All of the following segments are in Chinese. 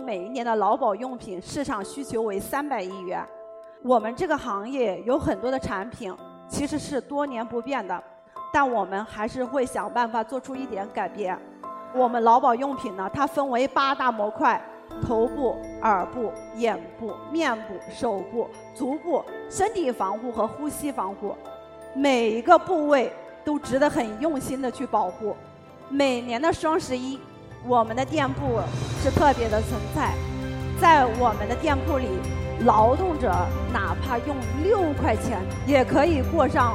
每一年的劳保用品市场需求为三百亿元。我们这个行业有很多的产品其实是多年不变的，但我们还是会想办法做出一点改变。我们劳保用品呢，它分为八大模块：头部、耳部、眼部、面部、手部、足部、身体防护和呼吸防护，每一个部位都值得很用心的去保护。每年的双十一，我们的店铺是特别的存在，在我们的店铺里。劳动者哪怕用六块钱也可以过上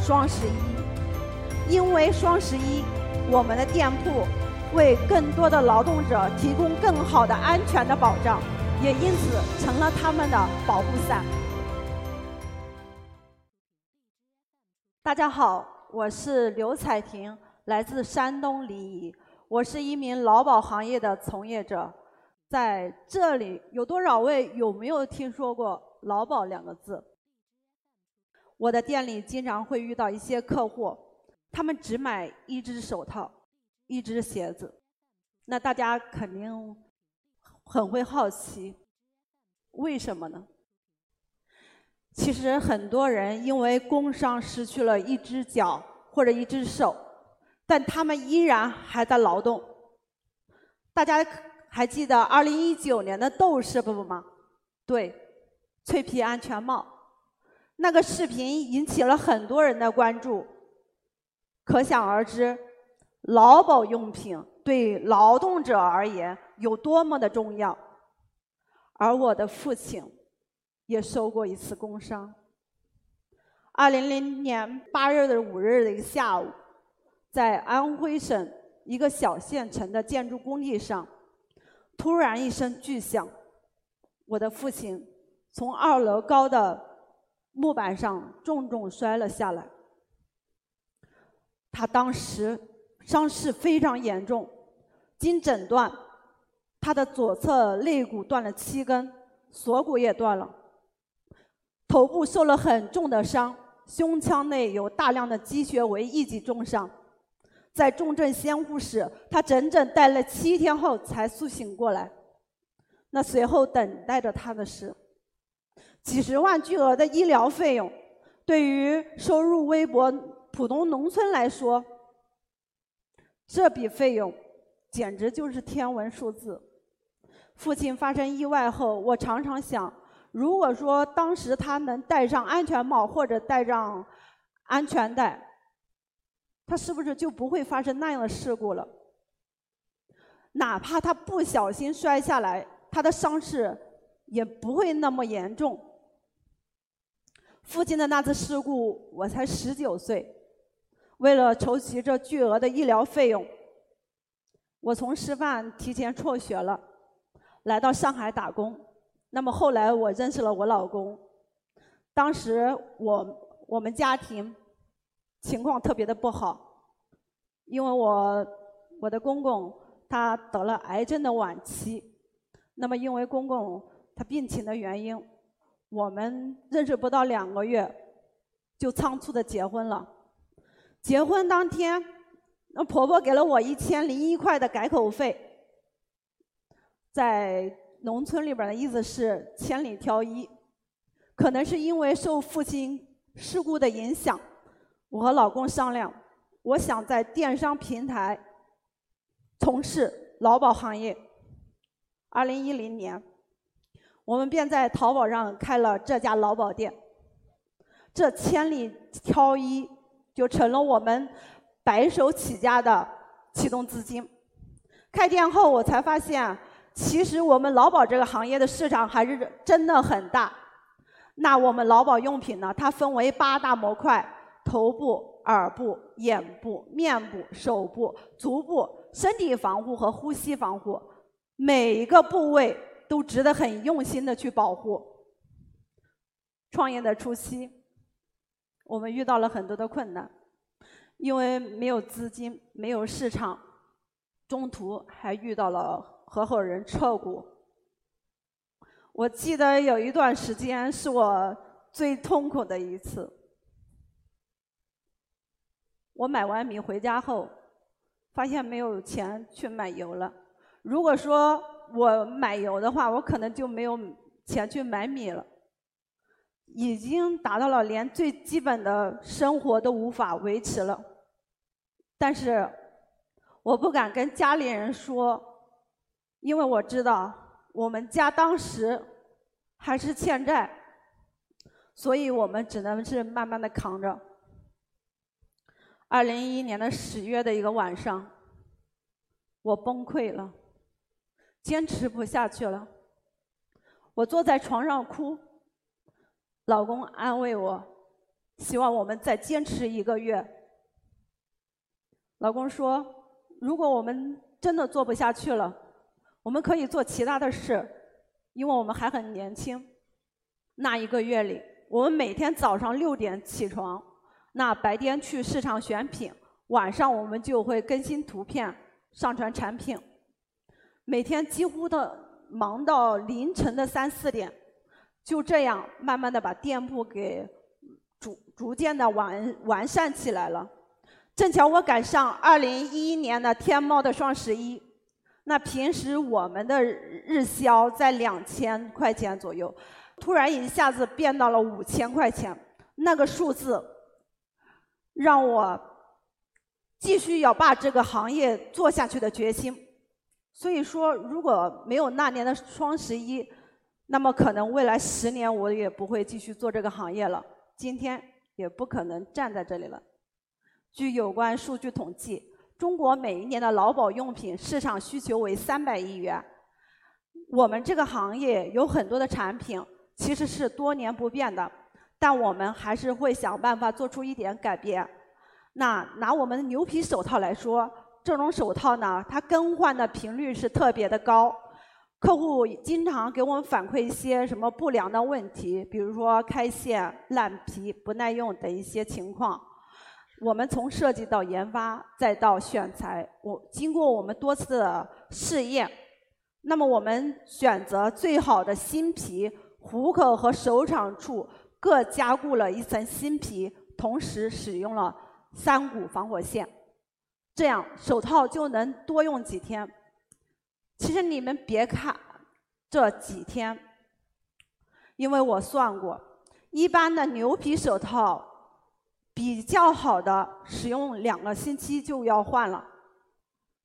双十一，因为双十一，我们的店铺为更多的劳动者提供更好的安全的保障，也因此成了他们的保护伞。大家好，我是刘彩婷，来自山东临沂，我是一名劳保行业的从业者。在这里，有多少位有没有听说过“劳保”两个字？我的店里经常会遇到一些客户，他们只买一只手套、一只鞋子。那大家肯定很会好奇，为什么呢？其实很多人因为工伤失去了一只脚或者一只手，但他们依然还在劳动。大家。还记得二零一九年的斗士不吗？对，脆皮安全帽，那个视频引起了很多人的关注。可想而知，劳保用品对劳动者而言有多么的重要。而我的父亲也受过一次工伤。二零零年八月的五日的一个下午，在安徽省一个小县城的建筑工地上。突然一声巨响，我的父亲从二楼高的木板上重重摔了下来。他当时伤势非常严重，经诊断，他的左侧肋骨断了七根，锁骨也断了，头部受了很重的伤，胸腔内有大量的积血为一级重伤。在重症监护室，他整整待了七天后才苏醒过来。那随后等待着他的是几十万巨额的医疗费用。对于收入微薄、普通农村来说，这笔费用简直就是天文数字。父亲发生意外后，我常常想，如果说当时他能戴上安全帽或者戴上安全带。他是不是就不会发生那样的事故了？哪怕他不小心摔下来，他的伤势也不会那么严重。父亲的那次事故，我才十九岁，为了筹集这巨额的医疗费用，我从师范提前辍学了，来到上海打工。那么后来我认识了我老公，当时我我们家庭。情况特别的不好，因为我我的公公他得了癌症的晚期，那么因为公公他病情的原因，我们认识不到两个月，就仓促的结婚了。结婚当天，那婆婆给了我一千零一块的改口费，在农村里边的意思是千里挑一，可能是因为受父亲事故的影响。我和老公商量，我想在电商平台从事劳保行业。二零一零年，我们便在淘宝上开了这家劳保店。这千里挑一，就成了我们白手起家的启动资金。开店后，我才发现，其实我们劳保这个行业的市场还是真的很大。那我们劳保用品呢？它分为八大模块。头部、耳部、眼部、面部、手部、足部、身体防护和呼吸防护，每一个部位都值得很用心的去保护。创业的初期，我们遇到了很多的困难，因为没有资金、没有市场，中途还遇到了合伙人撤股。我记得有一段时间是我最痛苦的一次。我买完米回家后，发现没有钱去买油了。如果说我买油的话，我可能就没有钱去买米了，已经达到了连最基本的生活都无法维持了。但是我不敢跟家里人说，因为我知道我们家当时还是欠债，所以我们只能是慢慢的扛着。二零一一年的十月的一个晚上，我崩溃了，坚持不下去了。我坐在床上哭，老公安慰我，希望我们再坚持一个月。老公说，如果我们真的做不下去了，我们可以做其他的事，因为我们还很年轻。那一个月里，我们每天早上六点起床。那白天去市场选品，晚上我们就会更新图片、上传产品，每天几乎的忙到凌晨的三四点，就这样慢慢的把店铺给逐逐渐的完完善起来了。正巧我赶上二零一一年的天猫的双十一，那平时我们的日销在两千块钱左右，突然一下子变到了五千块钱，那个数字。让我继续要把这个行业做下去的决心。所以说，如果没有那年的双十一，那么可能未来十年我也不会继续做这个行业了，今天也不可能站在这里了。据有关数据统计，中国每一年的劳保用品市场需求为三百亿元。我们这个行业有很多的产品其实是多年不变的。但我们还是会想办法做出一点改变。那拿我们的牛皮手套来说，这种手套呢，它更换的频率是特别的高。客户经常给我们反馈一些什么不良的问题，比如说开线、烂皮、不耐用等一些情况。我们从设计到研发再到选材，我经过我们多次的试验，那么我们选择最好的新皮，虎口和手掌处。各加固了一层新皮，同时使用了三股防火线，这样手套就能多用几天。其实你们别看这几天，因为我算过，一般的牛皮手套比较好的使用两个星期就要换了，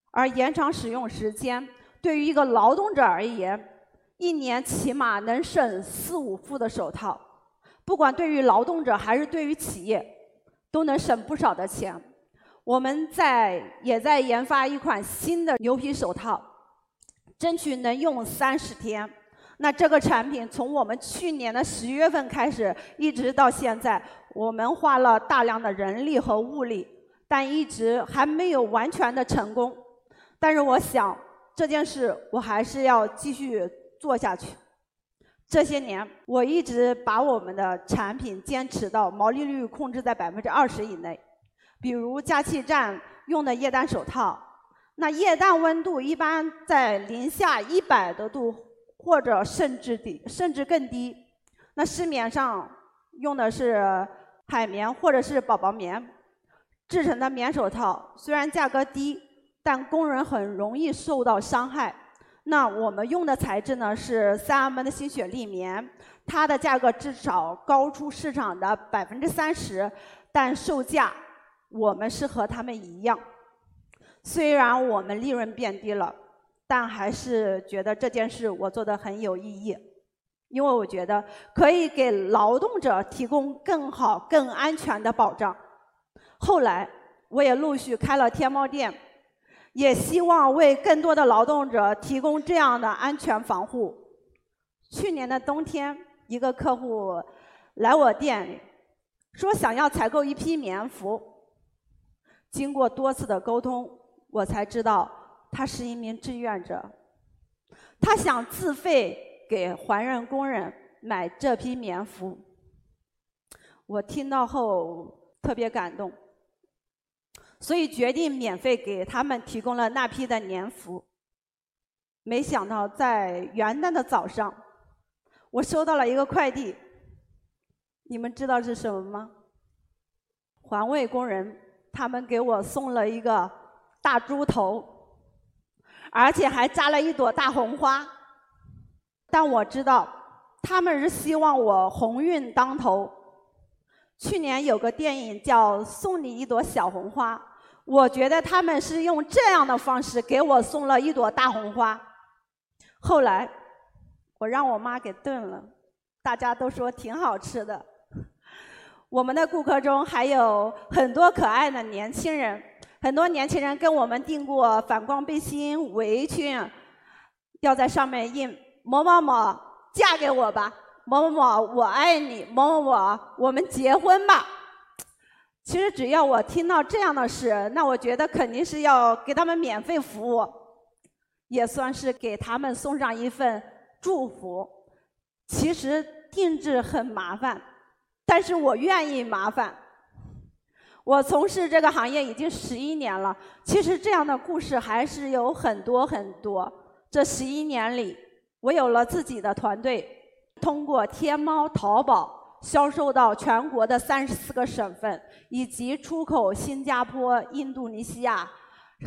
而延长使用时间，对于一个劳动者而言，一年起码能省四五副的手套。不管对于劳动者还是对于企业，都能省不少的钱。我们在也在研发一款新的牛皮手套，争取能用三十天。那这个产品从我们去年的十月份开始，一直到现在，我们花了大量的人力和物力，但一直还没有完全的成功。但是我想这件事，我还是要继续做下去。这些年，我一直把我们的产品坚持到毛利率控制在百分之二十以内。比如加气站用的液氮手套，那液氮温度一般在零下一百多度，或者甚至低，甚至更低。那市面上用的是海绵或者是宝宝棉制成的棉手套，虽然价格低，但工人很容易受到伤害。那我们用的材质呢是三 M 的新雪利棉，它的价格至少高出市场的百分之三十，但售价我们是和他们一样。虽然我们利润变低了，但还是觉得这件事我做的很有意义，因为我觉得可以给劳动者提供更好、更安全的保障。后来我也陆续开了天猫店。也希望为更多的劳动者提供这样的安全防护。去年的冬天，一个客户来我店里，说想要采购一批棉服。经过多次的沟通，我才知道他是一名志愿者，他想自费给环卫工人买这批棉服。我听到后特别感动。所以决定免费给他们提供了那批的年服。没想到在元旦的早上，我收到了一个快递。你们知道是什么吗？环卫工人他们给我送了一个大猪头，而且还扎了一朵大红花。但我知道，他们是希望我鸿运当头。去年有个电影叫《送你一朵小红花》，我觉得他们是用这样的方式给我送了一朵大红花。后来，我让我妈给炖了，大家都说挺好吃的。我们的顾客中还有很多可爱的年轻人。很多年轻人跟我们订过反光背心、围裙，要在上面印“某某某嫁给我吧”“某某某我爱你”“某某某我们结婚吧”。其实只要我听到这样的事，那我觉得肯定是要给他们免费服务，也算是给他们送上一份祝福。其实定制很麻烦，但是我愿意麻烦。我从事这个行业已经十一年了，其实这样的故事还是有很多很多。这十一年里，我有了自己的团队，通过天猫、淘宝销售到全国的三十四个省份，以及出口新加坡、印度尼西亚、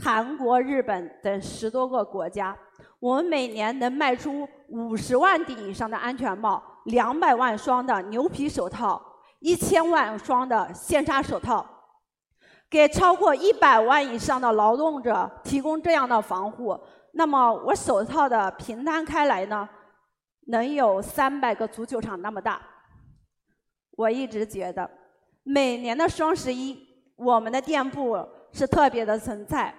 韩国、日本等十多个国家。我们每年能卖出五十万顶以上的安全帽，两百万双的牛皮手套，一千万双的线纱手套。给超过一百万以上的劳动者提供这样的防护，那么我手套的平摊开来呢，能有三百个足球场那么大。我一直觉得，每年的双十一，我们的店铺是特别的存在。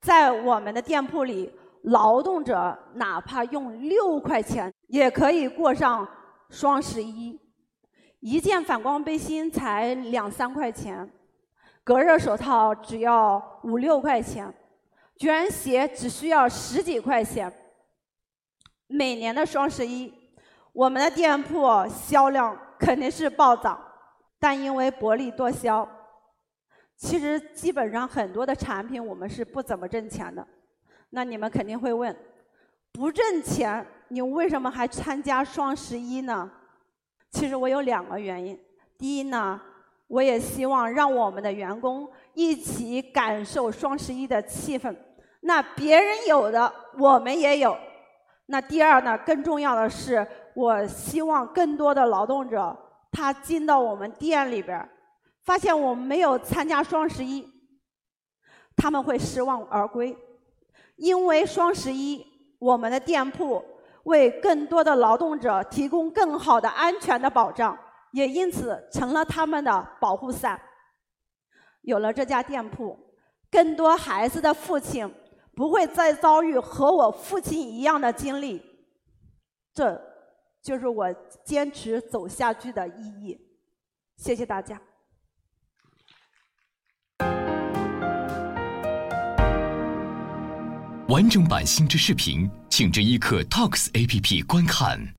在我们的店铺里，劳动者哪怕用六块钱也可以过上双十一。一件反光背心才两三块钱。隔热手套只要五六块钱，卷鞋只需要十几块钱。每年的双十一，我们的店铺销量肯定是暴涨，但因为薄利多销，其实基本上很多的产品我们是不怎么挣钱的。那你们肯定会问，不挣钱，你为什么还参加双十一呢？其实我有两个原因，第一呢。我也希望让我们的员工一起感受双十一的气氛。那别人有的，我们也有。那第二呢，更重要的是，我希望更多的劳动者他进到我们店里边，发现我们没有参加双十一，他们会失望而归。因为双十一，我们的店铺为更多的劳动者提供更好的安全的保障。也因此成了他们的保护伞。有了这家店铺，更多孩子的父亲不会再遭遇和我父亲一样的经历。这，就是我坚持走下去的意义。谢谢大家。完整版新知视频，请至一刻 Talks APP 观看。